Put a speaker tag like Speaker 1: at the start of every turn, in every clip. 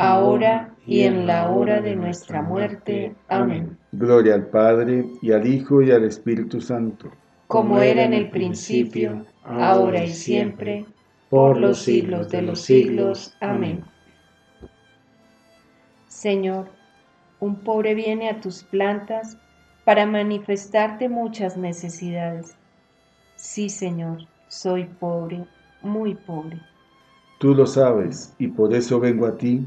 Speaker 1: ahora y en la hora de nuestra muerte. Amén.
Speaker 2: Gloria al Padre, y al Hijo, y al Espíritu Santo.
Speaker 1: Como era en el principio, ahora y siempre, por los siglos de los siglos. Amén. Señor, un pobre viene a tus plantas para manifestarte muchas necesidades. Sí, Señor, soy pobre, muy pobre.
Speaker 2: Tú lo sabes, y por eso vengo a ti,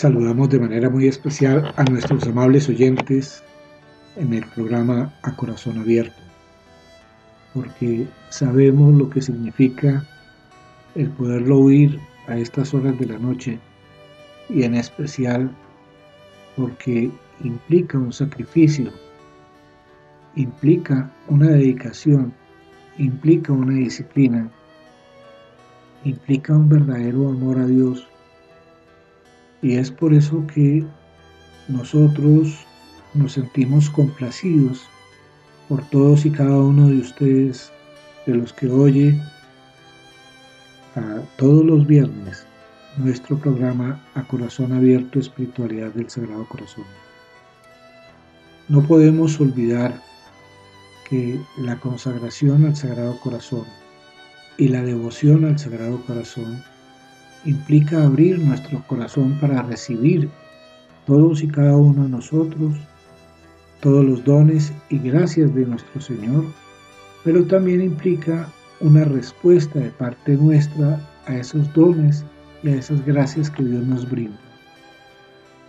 Speaker 3: Saludamos de manera muy especial a nuestros amables oyentes en el programa A Corazón Abierto, porque sabemos lo que significa el poderlo oír a estas horas de la noche y en especial porque implica un sacrificio, implica una dedicación, implica una disciplina, implica un verdadero amor a Dios y es por eso que nosotros nos sentimos complacidos por todos y cada uno de ustedes, de los que oye a todos los viernes nuestro programa A Corazón Abierto Espiritualidad del Sagrado Corazón. No podemos olvidar que la consagración al Sagrado Corazón y la devoción al Sagrado Corazón implica abrir nuestro corazón para recibir todos y cada uno de nosotros todos los dones y gracias de nuestro Señor, pero también implica una respuesta de parte nuestra a esos dones y a esas gracias que Dios nos brinda.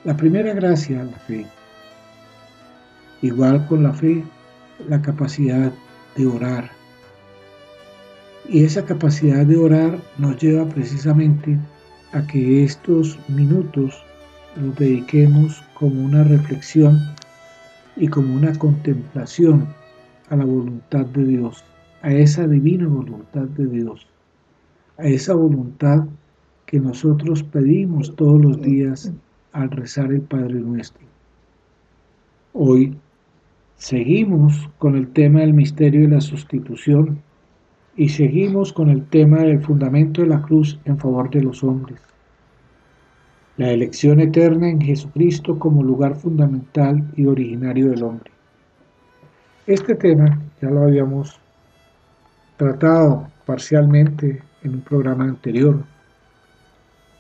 Speaker 3: La primera gracia, la fe. Igual con la fe, la capacidad de orar. Y esa capacidad de orar nos lleva precisamente a que estos minutos los dediquemos como una reflexión y como una contemplación a la voluntad de Dios, a esa divina voluntad de Dios, a esa voluntad que nosotros pedimos todos los días al rezar el Padre nuestro. Hoy seguimos con el tema del misterio de la sustitución y seguimos con el tema del fundamento de la cruz en favor de los hombres la elección eterna en Jesucristo como lugar fundamental y originario del hombre. Este tema ya lo habíamos tratado parcialmente en un programa anterior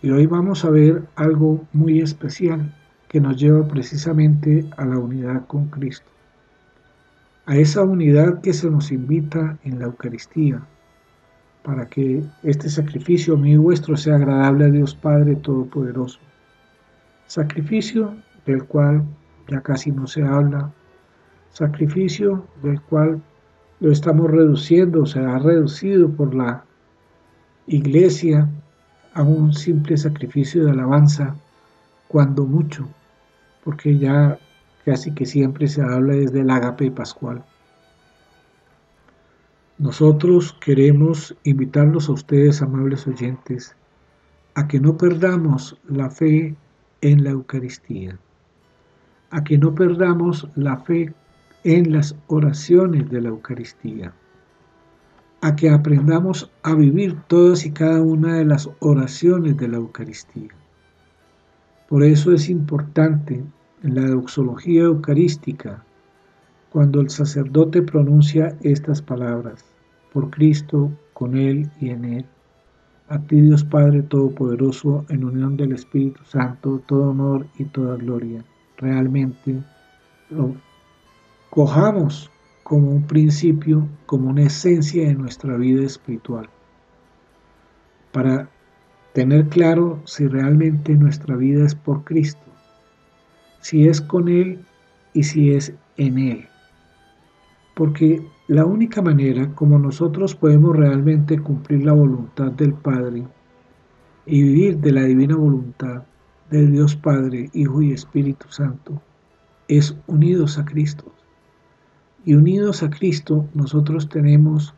Speaker 3: y hoy vamos a ver algo muy especial que nos lleva precisamente a la unidad con Cristo, a esa unidad que se nos invita en la Eucaristía, para que este sacrificio mío y vuestro sea agradable a Dios Padre Todopoderoso. Sacrificio del cual ya casi no se habla, sacrificio del cual lo estamos reduciendo, se ha reducido por la iglesia a un simple sacrificio de alabanza, cuando mucho, porque ya casi que siempre se habla desde el ágape pascual. Nosotros queremos invitarlos a ustedes, amables oyentes, a que no perdamos la fe en la Eucaristía, a que no perdamos la fe en las oraciones de la Eucaristía, a que aprendamos a vivir todas y cada una de las oraciones de la Eucaristía. Por eso es importante en la doxología eucarística, cuando el sacerdote pronuncia estas palabras, por Cristo, con Él y en Él. A ti Dios Padre Todopoderoso, en unión del Espíritu Santo, todo honor y toda gloria. Realmente lo cojamos como un principio, como una esencia de nuestra vida espiritual, para tener claro si realmente nuestra vida es por Cristo, si es con Él y si es en Él. Porque la única manera como nosotros podemos realmente cumplir la voluntad del Padre y vivir de la divina voluntad de Dios Padre, Hijo y Espíritu Santo es unidos a Cristo. Y unidos a Cristo nosotros tenemos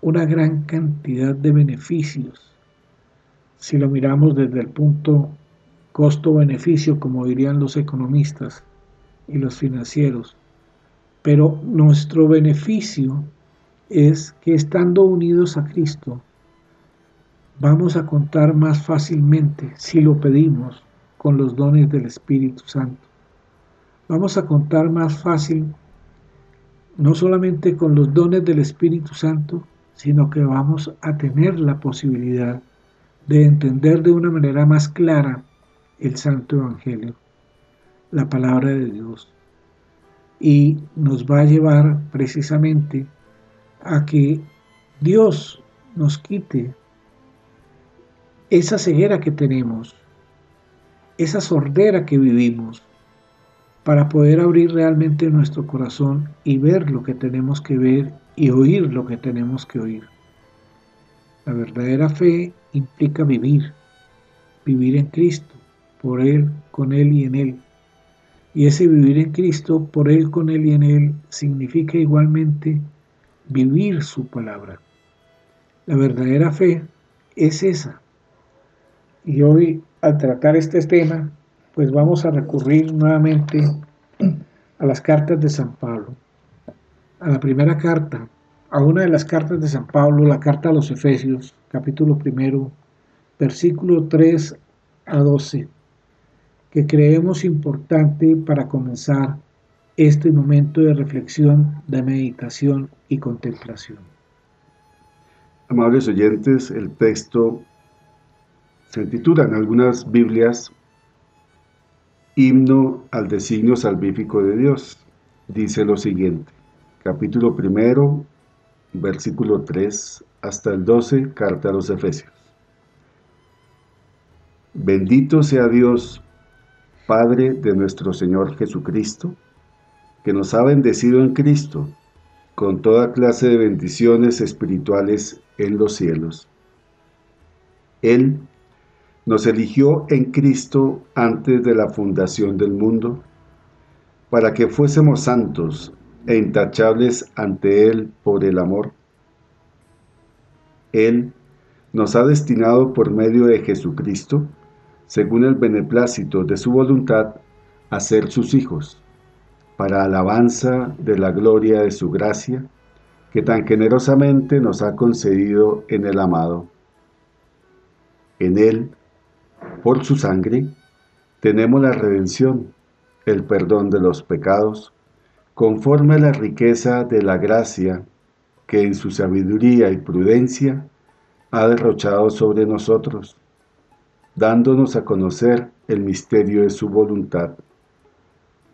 Speaker 3: una gran cantidad de beneficios. Si lo miramos desde el punto costo-beneficio, como dirían los economistas y los financieros, pero nuestro beneficio es que estando unidos a Cristo, vamos a contar más fácilmente, si lo pedimos, con los dones del Espíritu Santo. Vamos a contar más fácil no solamente con los dones del Espíritu Santo, sino que vamos a tener la posibilidad de entender de una manera más clara el Santo Evangelio, la palabra de Dios y nos va a llevar precisamente a que Dios nos quite esa ceguera que tenemos, esa sordera que vivimos, para poder abrir realmente nuestro corazón y ver lo que tenemos que ver y oír lo que tenemos que oír. La verdadera fe implica vivir, vivir en Cristo, por Él, con Él y en Él y ese vivir en Cristo, por Él, con Él y en Él, significa igualmente vivir su palabra. La verdadera fe es esa. Y hoy, al tratar este tema, pues vamos a recurrir nuevamente a las cartas de San Pablo. a la primera carta, a una de las cartas de San Pablo, la carta a los Efesios, capítulo primero, versículo 3 a 12, que creemos importante para comenzar este momento de reflexión, de meditación y contemplación.
Speaker 2: Amables oyentes, el texto se titula en algunas Biblias Himno al designio salvífico de Dios. Dice lo siguiente, capítulo primero, versículo 3 hasta el 12, carta a los Efesios. Bendito sea Dios, Padre de nuestro Señor Jesucristo, que nos ha bendecido en Cristo con toda clase de bendiciones espirituales en los cielos. Él nos eligió en Cristo antes de la fundación del mundo, para que fuésemos santos e intachables ante Él por el amor. Él nos ha destinado por medio de Jesucristo, según el beneplácito de su voluntad, a ser sus hijos para alabanza de la gloria de su gracia, que tan generosamente nos ha concedido en el amado. En él, por su sangre, tenemos la redención, el perdón de los pecados, conforme a la riqueza de la gracia que en su sabiduría y prudencia ha derrochado sobre nosotros, dándonos a conocer el misterio de su voluntad,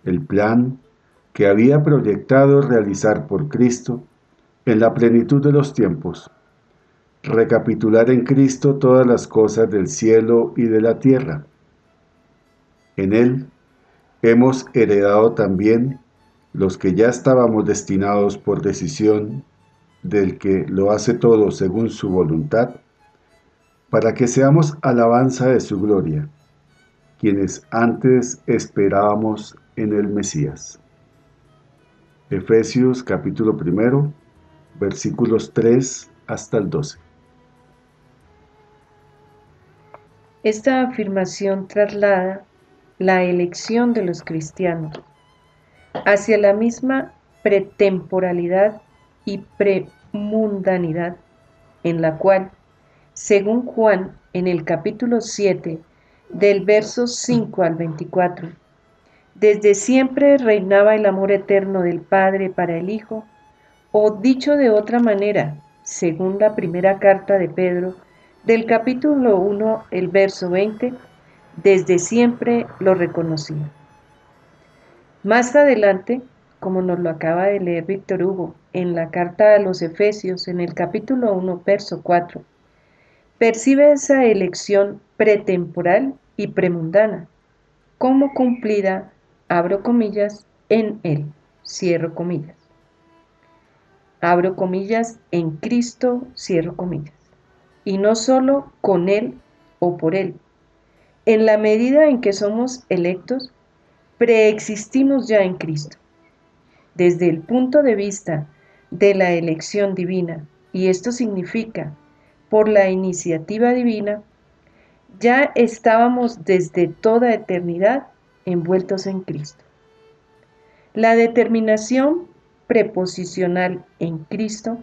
Speaker 2: el plan que había proyectado realizar por Cristo en la plenitud de los tiempos, recapitular en Cristo todas las cosas del cielo y de la tierra. En Él hemos heredado también los que ya estábamos destinados por decisión del que lo hace todo según su voluntad, para que seamos alabanza de su gloria, quienes antes esperábamos en el Mesías. Efesios capítulo primero, versículos 3 hasta el 12.
Speaker 1: Esta afirmación traslada la elección de los cristianos hacia la misma pretemporalidad y premundanidad en la cual, según Juan en el capítulo 7, del verso 5 al 24, desde siempre reinaba el amor eterno del Padre para el Hijo, o dicho de otra manera, según la primera carta de Pedro, del capítulo 1, el verso 20, desde siempre lo reconocía. Más adelante, como nos lo acaba de leer Víctor Hugo en la carta a los Efesios en el capítulo 1, verso 4, percibe esa elección pretemporal y premundana como cumplida abro comillas, en Él, cierro comillas. Abro comillas, en Cristo, cierro comillas. Y no solo con Él o por Él. En la medida en que somos electos, preexistimos ya en Cristo. Desde el punto de vista de la elección divina, y esto significa por la iniciativa divina, ya estábamos desde toda eternidad envueltos en Cristo. La determinación preposicional en Cristo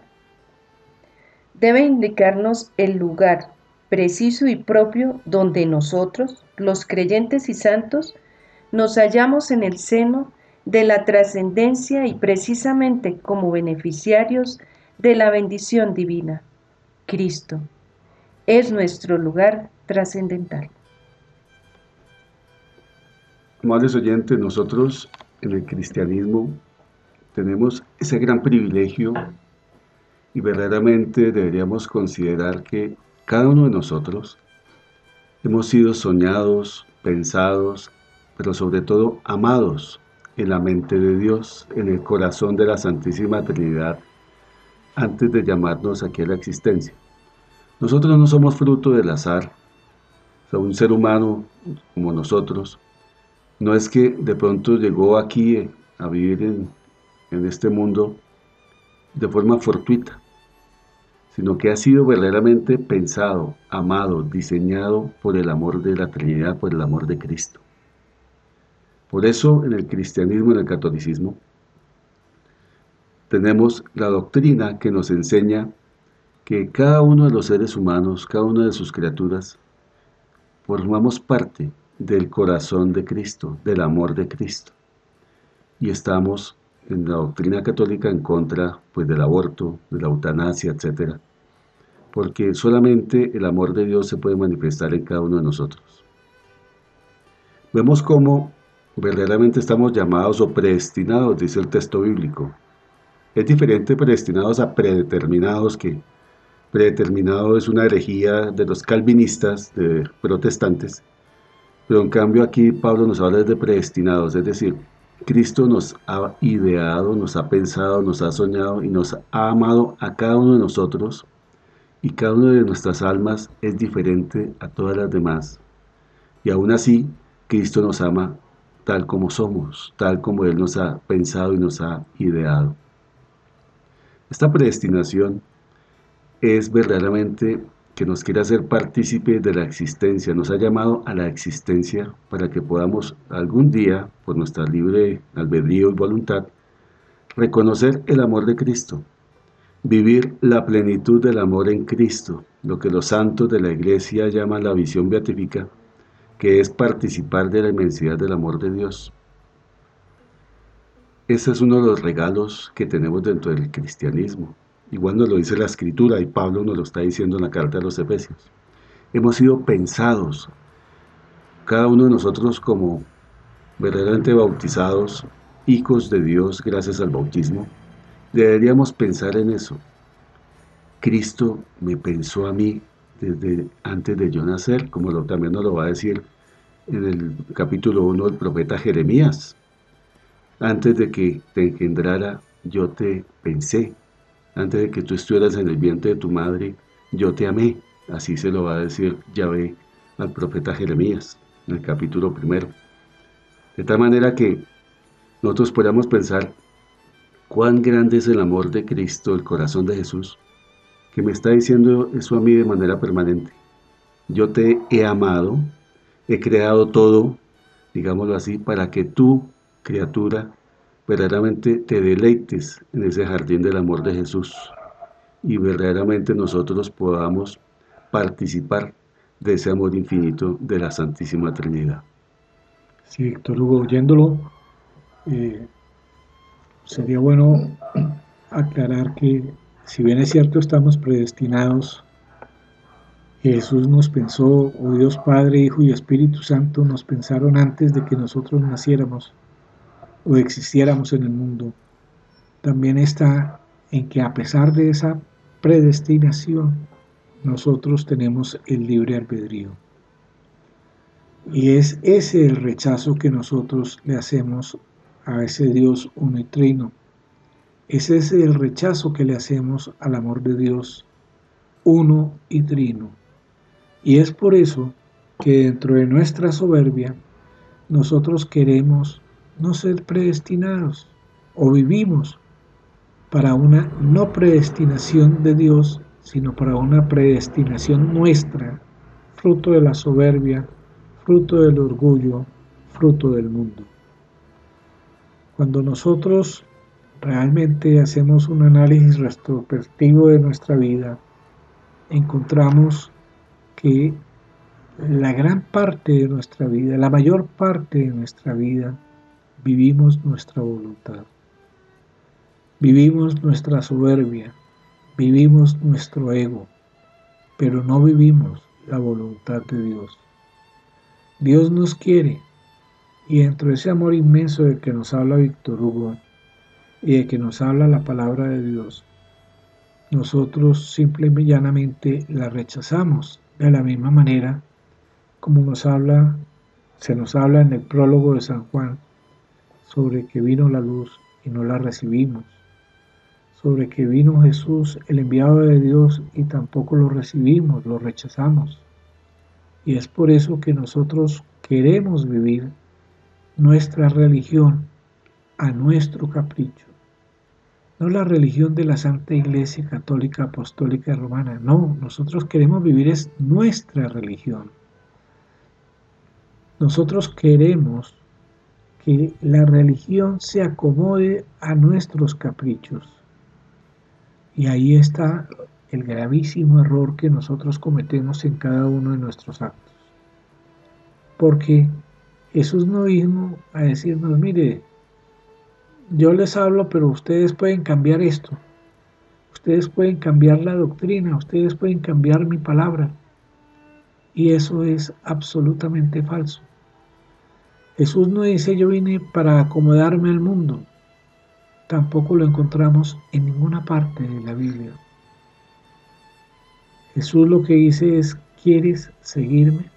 Speaker 1: debe indicarnos el lugar preciso y propio donde nosotros, los creyentes y santos, nos hallamos en el seno de la trascendencia y precisamente como beneficiarios de la bendición divina. Cristo es nuestro lugar trascendental.
Speaker 2: Amables oyentes, nosotros en el cristianismo tenemos ese gran privilegio y verdaderamente deberíamos considerar que cada uno de nosotros hemos sido soñados, pensados, pero sobre todo amados en la mente de Dios, en el corazón de la Santísima Trinidad, antes de llamarnos aquí a la existencia. Nosotros no somos fruto del azar, un ser humano como nosotros no es que de pronto llegó aquí a vivir en, este mundo de forma fortuita, sino que ha sido verdaderamente pensado, amado, diseñado por el amor de la Trinidad, por el amor de Cristo. Por eso en el cristianismo, en el catolicismo, tenemos la doctrina que nos enseña que cada uno de los seres humanos, cada una de sus criaturas, formamos parte del corazón de Cristo, del amor de Cristo. Y estamos en la doctrina católica en contra pues, del aborto, de la eutanasia, etc. Porque solamente el amor de Dios se puede manifestar en cada uno de nosotros. Vemos cómo verdaderamente estamos llamados o predestinados, dice el texto bíblico. Es diferente predestinados a predeterminados que predeterminado es una herejía de los calvinistas, de protestantes, pero en cambio aquí Pablo nos habla de predestinados, es decir, Cristo nos ha ideado, nos ha pensado, nos ha soñado y nos ha amado a cada uno de nosotros y cada una de nuestras almas es diferente a todas las demás. Y aún así, Cristo nos ama tal como somos, tal como Él nos ha pensado y nos ha ideado. Esta predestinación es verdaderamente que nos quiere hacer partícipe de la existencia, nos ha llamado a la existencia para que podamos algún día, por nuestra libre albedrío y voluntad, reconocer el amor de Cristo, vivir la plenitud del amor en Cristo, lo que los santos de la iglesia llaman la visión beatífica, que es participar de la inmensidad del amor de Dios. Ese es uno de los regalos que tenemos dentro del cristianismo, Igual nos lo dice la escritura y Pablo nos lo está diciendo en la carta a los Efesios. Hemos sido pensados, cada uno de nosotros como verdaderamente bautizados, hijos de Dios gracias al bautismo, deberíamos pensar en eso. Cristo me pensó a mí desde antes de yo nacer, como lo, también nos lo va a decir en el capítulo 1 del profeta Jeremías. Antes de que te engendrara, yo te pensé antes de que tú estuvieras en el vientre de tu madre, yo te amé. Así se lo va a decir Yahvé al profeta Jeremías en el capítulo primero. De tal manera que nosotros podamos pensar cuán grande es el amor de Cristo, el corazón de Jesús, que me está diciendo eso a mí de manera permanente. Yo te he amado, he creado todo, digámoslo así, para que tú, criatura, verdaderamente te deleites en ese jardín del amor de Jesús y verdaderamente nosotros podamos participar de ese amor infinito de la Santísima Trinidad.
Speaker 3: Sí, Víctor Hugo, oyéndolo, eh, sería bueno aclarar que si bien es cierto estamos predestinados, Jesús nos pensó, o Dios Padre, Hijo y Espíritu Santo nos pensaron antes de que nosotros naciéramos o existiéramos en el mundo, también está en que a pesar de esa predestinación, nosotros tenemos el libre albedrío. Y es ese el rechazo que nosotros le hacemos a ese Dios uno y trino. Es ese el rechazo que le hacemos al amor de Dios uno y trino. Y es por eso que dentro de nuestra soberbia nosotros queremos no ser predestinados o vivimos para una no predestinación de Dios, sino para una predestinación nuestra, fruto de la soberbia, fruto del orgullo, fruto del mundo. Cuando nosotros realmente hacemos un análisis retrospectivo de nuestra vida, encontramos que la gran parte de nuestra vida, la mayor parte de nuestra vida, vivimos nuestra voluntad. Vivimos nuestra soberbia, vivimos nuestro ego, pero no vivimos la voluntad de Dios. Dios nos quiere y dentro de ese amor inmenso de que nos habla Víctor Hugo y de que nos habla la palabra de Dios, nosotros simplemente y llanamente la rechazamos de la misma manera como nos habla, se nos habla en el prólogo de San Juan, sobre que vino la luz y no la recibimos, sobre que vino Jesús, el enviado de Dios, y tampoco lo recibimos, lo rechazamos. Y es por eso que nosotros queremos vivir nuestra religión a nuestro capricho. No la religión de la Santa Iglesia Católica Apostólica Romana, no, nosotros queremos vivir es nuestra religión. Nosotros queremos que la religión se acomode a nuestros caprichos, Y ahí está el gravísimo error que nosotros cometemos en cada uno de nuestros actos. Porque Jesús no vino a decirnos, mire, yo les hablo, pero ustedes pueden cambiar esto. Ustedes pueden cambiar la doctrina, ustedes pueden cambiar mi palabra. Y eso es absolutamente falso. Jesús no dice yo vine para acomodarme al mundo. Tampoco lo encontramos en ninguna parte de la Biblia. Jesús lo que dice es, ¿quieres seguirme?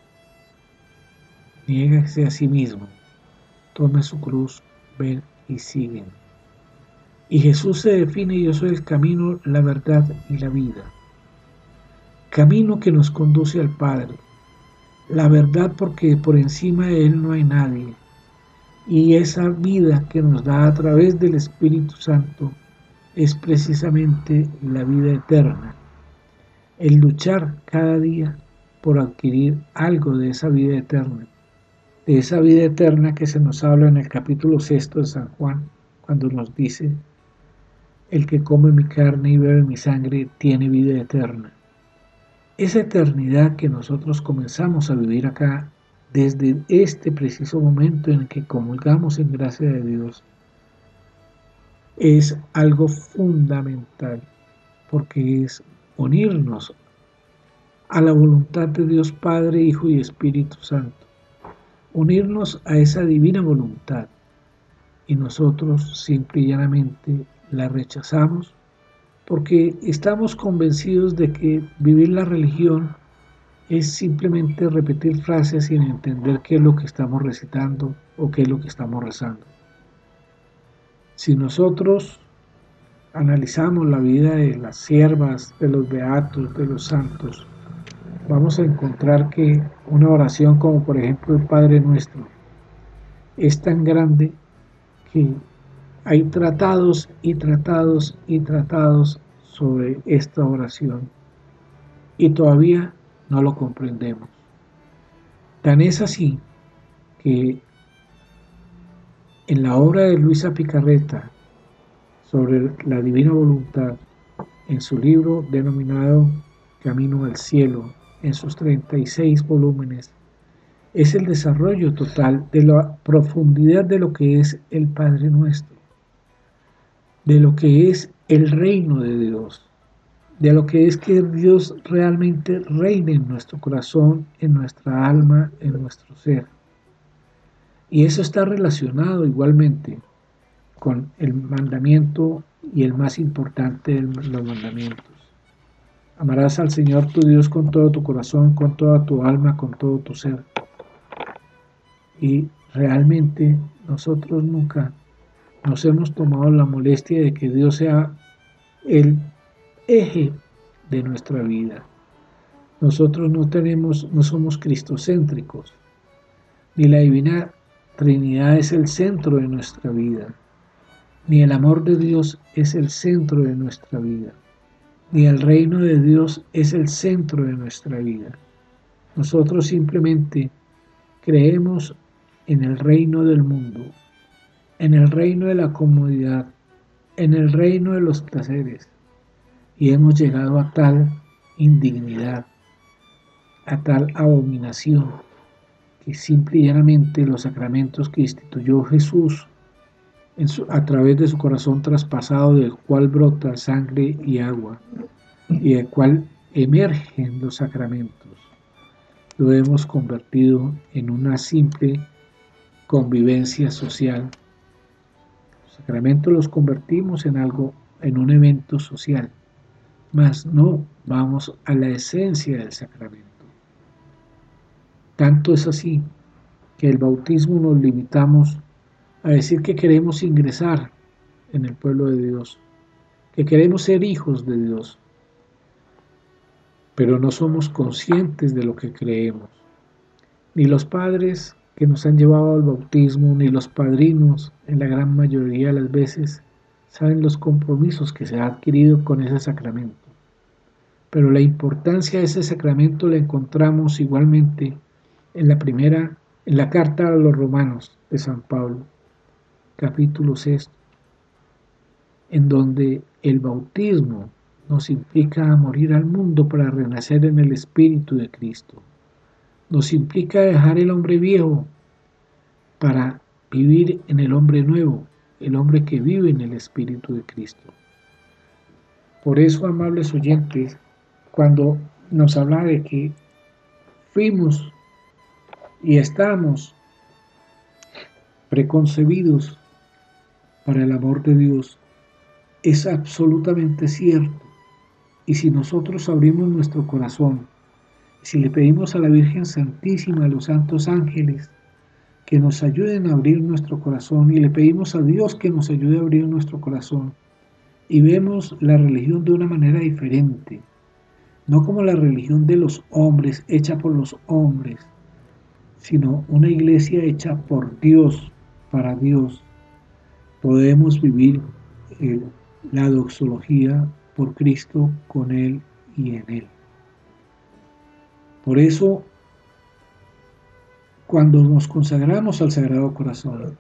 Speaker 3: Niégase a sí mismo, tome su cruz, ven y siguen. Y Jesús se define, yo soy el camino, la verdad y la vida. Camino que nos conduce al Padre. La verdad porque por encima de Él no hay nadie. Y esa vida que nos da a través del Espíritu Santo es precisamente la vida eterna el luchar cada día por adquirir algo de esa vida eterna, de esa vida eterna que se nos habla en el capítulo sexto de San Juan, cuando nos dice, el que come mi carne y bebe mi sangre tiene vida eterna. Esa eternidad que nosotros comenzamos a vivir acá desde este preciso momento en que comulgamos en gracia de Dios, es algo fundamental porque es unirnos a la voluntad de Dios Padre, Hijo y Espíritu Santo, unirnos a esa divina voluntad. Y nosotros simple y llanamente la rechazamos porque estamos convencidos de que vivir la religión es simplemente repetir frases sin entender qué es lo que estamos recitando o qué es lo que estamos rezando. Si nosotros analizamos la vida de las siervas, de los beatos, de los santos, vamos a encontrar que una oración como por ejemplo el Padre Nuestro es tan grande que hay tratados y tratados y tratados sobre esta oración y todavía no lo comprendemos. Tan es así que en la obra de Luisa Picarreta sobre la divina voluntad en su libro denominado Camino al Cielo, en sus 36 volúmenes, es el desarrollo total de la profundidad de lo que es el Padre nuestro, de lo que es el reino de Dios, de lo que es que Dios realmente reine en nuestro corazón, en nuestra alma, en nuestro ser. Y eso está relacionado igualmente con el mandamiento y el más importante de los mandamientos. Amarás al Señor tu Dios con todo tu corazón, con toda tu alma, con todo tu ser. Y realmente nosotros nunca nos hemos tomado la molestia de que Dios sea el eje de nuestra vida. Nosotros no tenemos, no somos cristocéntricos, ni la divina Trinidad es el centro de nuestra vida ni el amor de Dios es el centro de nuestra vida, ni el reino de Dios es el centro de nuestra vida. Nosotros simplemente creemos en el reino del mundo, en el reino de la comodidad, en el reino de los placeres, y hemos llegado a tal indignidad, a tal abominación, que simple y llanamente los sacramentos que instituyó Jesús a través de su corazón traspasado del cual brota sangre y agua y del cual emergen los sacramentos. Lo hemos convertido en una simple convivencia social. Sacramentos los convertimos en algo, en un evento social, mas no vamos a la esencia del sacramento. Tanto es así que el bautismo nos limitamos a decir que queremos ingresar en el pueblo de Dios, que queremos ser hijos de Dios, pero no somos conscientes de lo que creemos. Ni los padres que nos han llevado al bautismo, ni los padrinos, en la gran mayoría de las veces, saben los compromisos que se ha adquirido con ese sacramento. Pero la importancia de ese sacramento la encontramos igualmente en la primera, en la carta a los romanos de San Pablo capítulo 6, en donde el bautismo nos implica morir al mundo para renacer en el Espíritu de Cristo. Nos implica dejar el hombre viejo para vivir en el hombre nuevo, el hombre que vive en el Espíritu de Cristo. Por eso, amables oyentes, cuando nos habla de que fuimos y estamos preconcebidos para el amor de Dios, es absolutamente cierto. Y si nosotros abrimos nuestro corazón, si le pedimos a la Virgen Santísima, a los santos ángeles, que nos ayuden a abrir nuestro corazón y le pedimos a Dios que nos ayude a abrir nuestro corazón y vemos la religión de una manera diferente, no como la religión de los hombres, hecha por los hombres, sino una iglesia hecha por Dios, para Dios. Podemos vivir la doxología por Cristo, con Él y en Él. Por eso, cuando nos consagramos al Sagrado Corazón,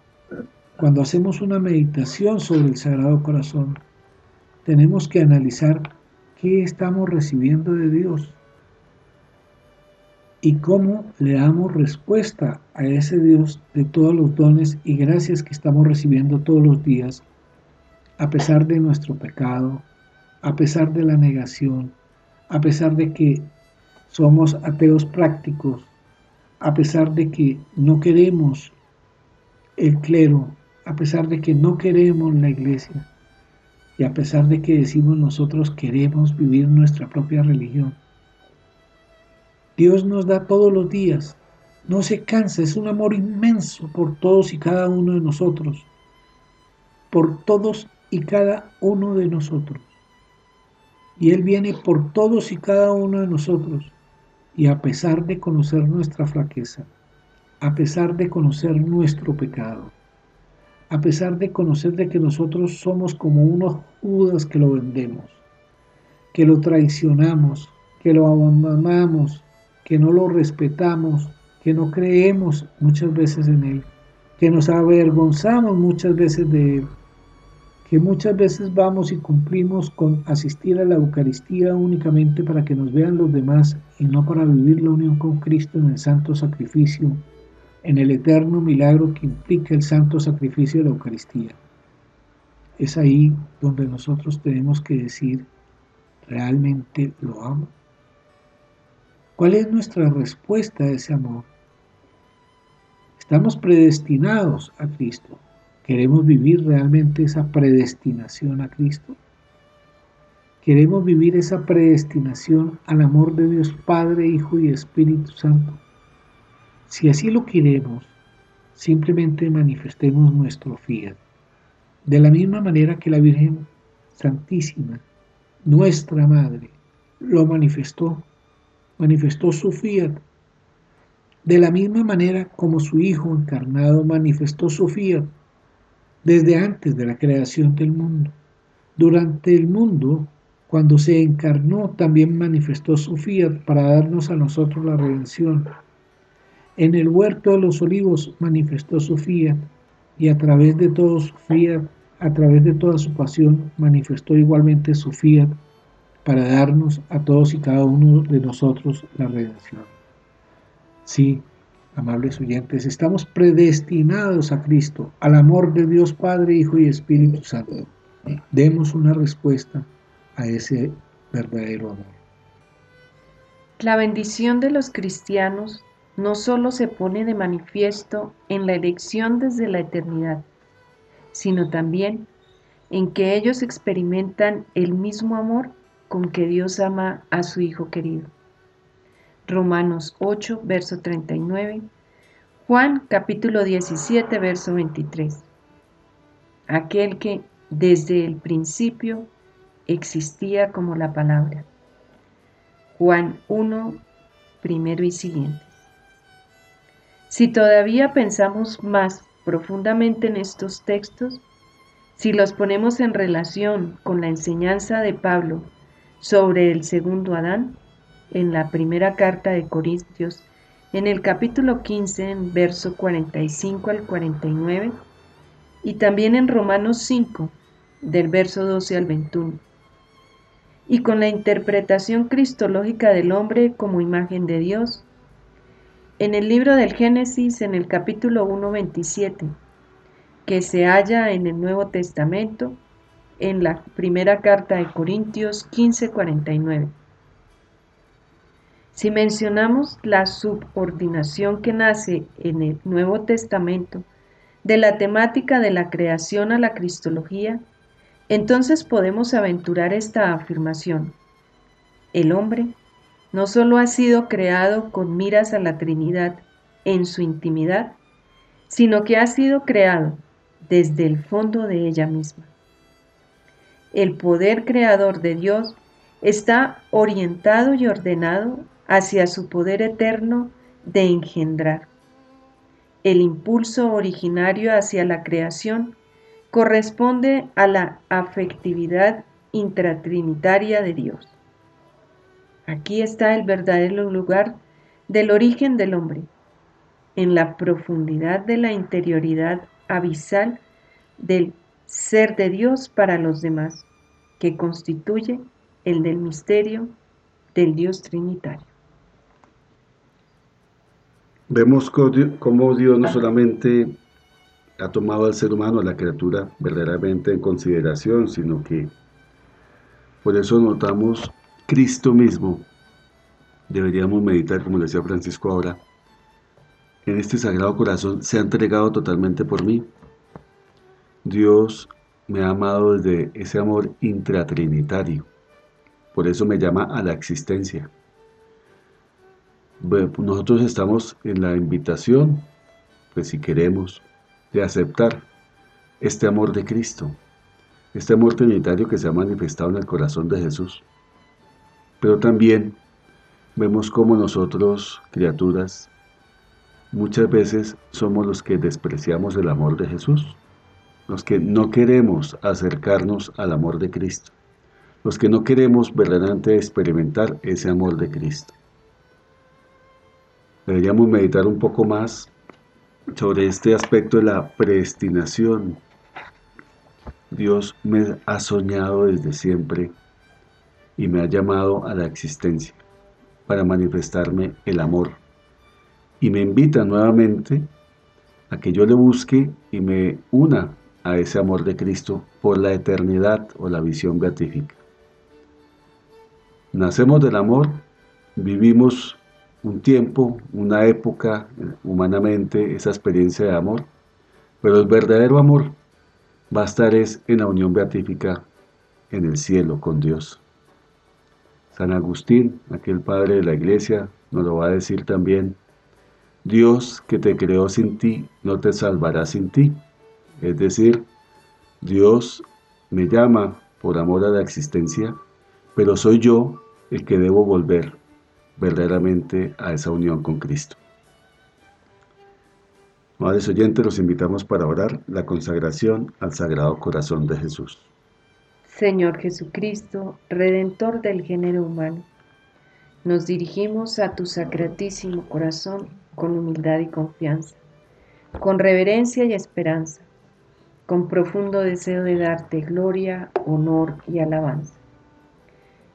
Speaker 3: cuando hacemos una meditación sobre el Sagrado Corazón, tenemos que analizar qué estamos recibiendo de Dios y cómo le damos respuesta a ese Dios de todos los dones y gracias que estamos recibiendo todos los días, a pesar de nuestro pecado, a pesar de la negación, a pesar de que somos ateos prácticos, a pesar de que no queremos el clero, a pesar de que no queremos la iglesia y a pesar de que decimos nosotros queremos vivir nuestra propia religión. Dios nos da todos los días, no se cansa, es un amor inmenso por todos y cada uno de nosotros, por todos y cada uno de nosotros. Y Él viene por todos y cada uno de nosotros y a pesar de conocer nuestra flaqueza, a pesar de conocer nuestro pecado, a pesar de conocer de que nosotros somos como unos judas que lo vendemos, que lo traicionamos, que lo abandonamos, que no lo respetamos, que no creemos muchas veces en Él, que nos avergonzamos muchas veces de Él, que muchas veces vamos y cumplimos con asistir a la Eucaristía únicamente para que nos vean los demás y no para vivir la unión con Cristo en el santo sacrificio, en el eterno milagro que implica el santo sacrificio de la Eucaristía. Es ahí donde nosotros tenemos que decir, ¿realmente lo amo? ¿Cuál es nuestra respuesta a ese amor? Estamos predestinados a Cristo. ¿Queremos vivir realmente esa predestinación a Cristo? ¿Queremos vivir esa predestinación al amor de Dios Padre, Hijo y Espíritu Santo? Si así lo queremos, simplemente manifestemos nuestro fiat. De la misma manera que la Virgen Santísima, nuestra Madre, lo manifestó, manifestó su fiat. De la misma manera como su Hijo encarnado manifestó su fiat desde antes de la creación del mundo. Durante el mundo, cuando se encarnó, también manifestó su fiat para darnos a nosotros la redención. En el huerto de los olivos manifestó su fiat y a través de todo su fiat, a través de toda su pasión, manifestó igualmente su fiat para darnos a todos y cada uno de nosotros la redención. Sí, Amables oyentes, estamos predestinados a Cristo, al amor de Dios Padre, Hijo y Espíritu Santo. Demos una respuesta a ese verdadero amor.
Speaker 1: La bendición de los cristianos no solo se pone de manifiesto en la elección desde la eternidad, sino también en que ellos experimentan el mismo amor con que Dios ama a su Hijo querido. Romanos 8, verso 39, Juan capítulo 17, verso 23. Aquel que desde el principio existía como la palabra. Juan 1, primero y siguientes. Si todavía pensamos más profundamente en estos textos, si los ponemos en relación con la enseñanza de Pablo sobre el segundo Adán, en la primera carta de Corintios, en el capítulo 15, en verso 45 al 49, y también en Romanos 5, del verso 12 al 21. y con la interpretación cristológica del hombre como imagen de Dios. En el libro del Génesis, en el capítulo 1.27, que se halla en el Nuevo Testamento, en la primera carta de Corintios 15:49. Si mencionamos la subordinación que nace en el Nuevo Testamento de la temática de la creación a la cristología, entonces podemos aventurar esta afirmación. El hombre no solo ha sido creado con miras a la Trinidad en su intimidad, sino que ha sido creado desde el fondo de ella misma. El poder creador de Dios está orientado y ordenado hacia su poder eterno de engendrar. El impulso originario hacia la creación corresponde a la afectividad intratrinitaria de Dios. Aquí está el verdadero lugar del origen del hombre, en la profundidad de la interioridad abisal del ser de Dios para los demás, que constituye el del misterio del Dios Trinitario.
Speaker 2: Vemos cómo Dios no solamente ha tomado al ser humano, a la criatura, verdaderamente en consideración, sino que por eso notamos Cristo mismo. Deberíamos meditar, como decía Francisco ahora, en este sagrado corazón se ha entregado totalmente por mí. Dios me ha amado desde ese amor intratrinitario. Por eso me llama a la existencia. Nosotros estamos en la invitación, pues si queremos, de aceptar este amor de Cristo, este amor trinitario que se ha manifestado en el corazón de Jesús. Pero también vemos cómo nosotros, criaturas, muchas veces somos los que despreciamos el amor de Jesús, los que no queremos acercarnos al amor de Cristo, los que no queremos verdaderamente experimentar ese amor de Cristo. Deberíamos meditar un poco más sobre este aspecto de la predestinación. Dios me ha soñado desde siempre y me ha llamado a la existencia para manifestarme el amor. Y me invita nuevamente a que yo le busque y me una a ese amor de Cristo por la eternidad o la visión beatífica. Nacemos del amor, vivimos un tiempo, una época, humanamente, esa experiencia de amor, pero el verdadero amor va a estar es en la unión beatífica en el cielo con Dios. San Agustín, aquel padre de la iglesia, nos lo va a decir también, Dios que te creó sin ti, no te salvará sin ti. Es decir, Dios me llama por amor a la existencia, pero soy yo el que debo volver verdaderamente a esa unión con Cristo. Madres oyentes, los invitamos para orar la consagración al Sagrado Corazón de Jesús.
Speaker 1: Señor Jesucristo, Redentor del género humano, nos dirigimos a tu sacratísimo corazón con humildad y confianza, con reverencia y esperanza, con profundo deseo de darte gloria, honor y alabanza.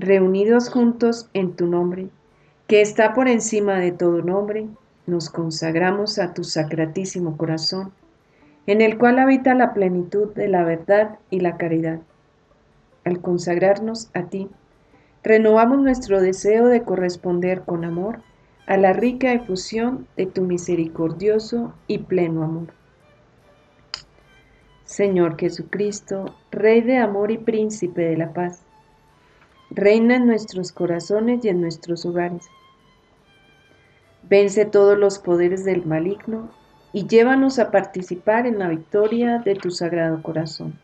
Speaker 1: reunidos juntos en tu nombre, que está por encima de todo nombre, nos consagramos a tu sacratísimo corazón, en el cual habita la plenitud de la verdad y la caridad. Al consagrarnos a ti, renovamos nuestro deseo de corresponder con amor a la rica efusión de tu misericordioso y pleno amor. Señor Jesucristo, Rey de amor y Príncipe de la paz, reina en nuestros corazones y en nuestros hogares. Vence todos los poderes del maligno y llévanos a participar en la victoria de tu sagrado corazón.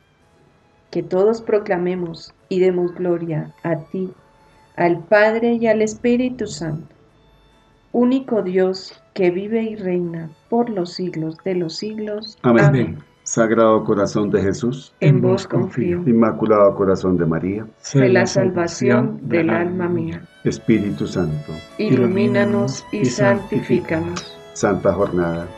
Speaker 1: Que todos proclamemos y demos gloria a ti, al Padre y al Espíritu Santo, único Dios que vive y reina por los siglos de los siglos.
Speaker 2: Amén. Sagrado corazón de Jesús,
Speaker 1: en vos confío.
Speaker 2: Inmaculado corazón de María,
Speaker 1: sé la salvación del alma mía.
Speaker 2: Espíritu Santo,
Speaker 1: ilumínanos y santifícanos.
Speaker 2: Santa jornada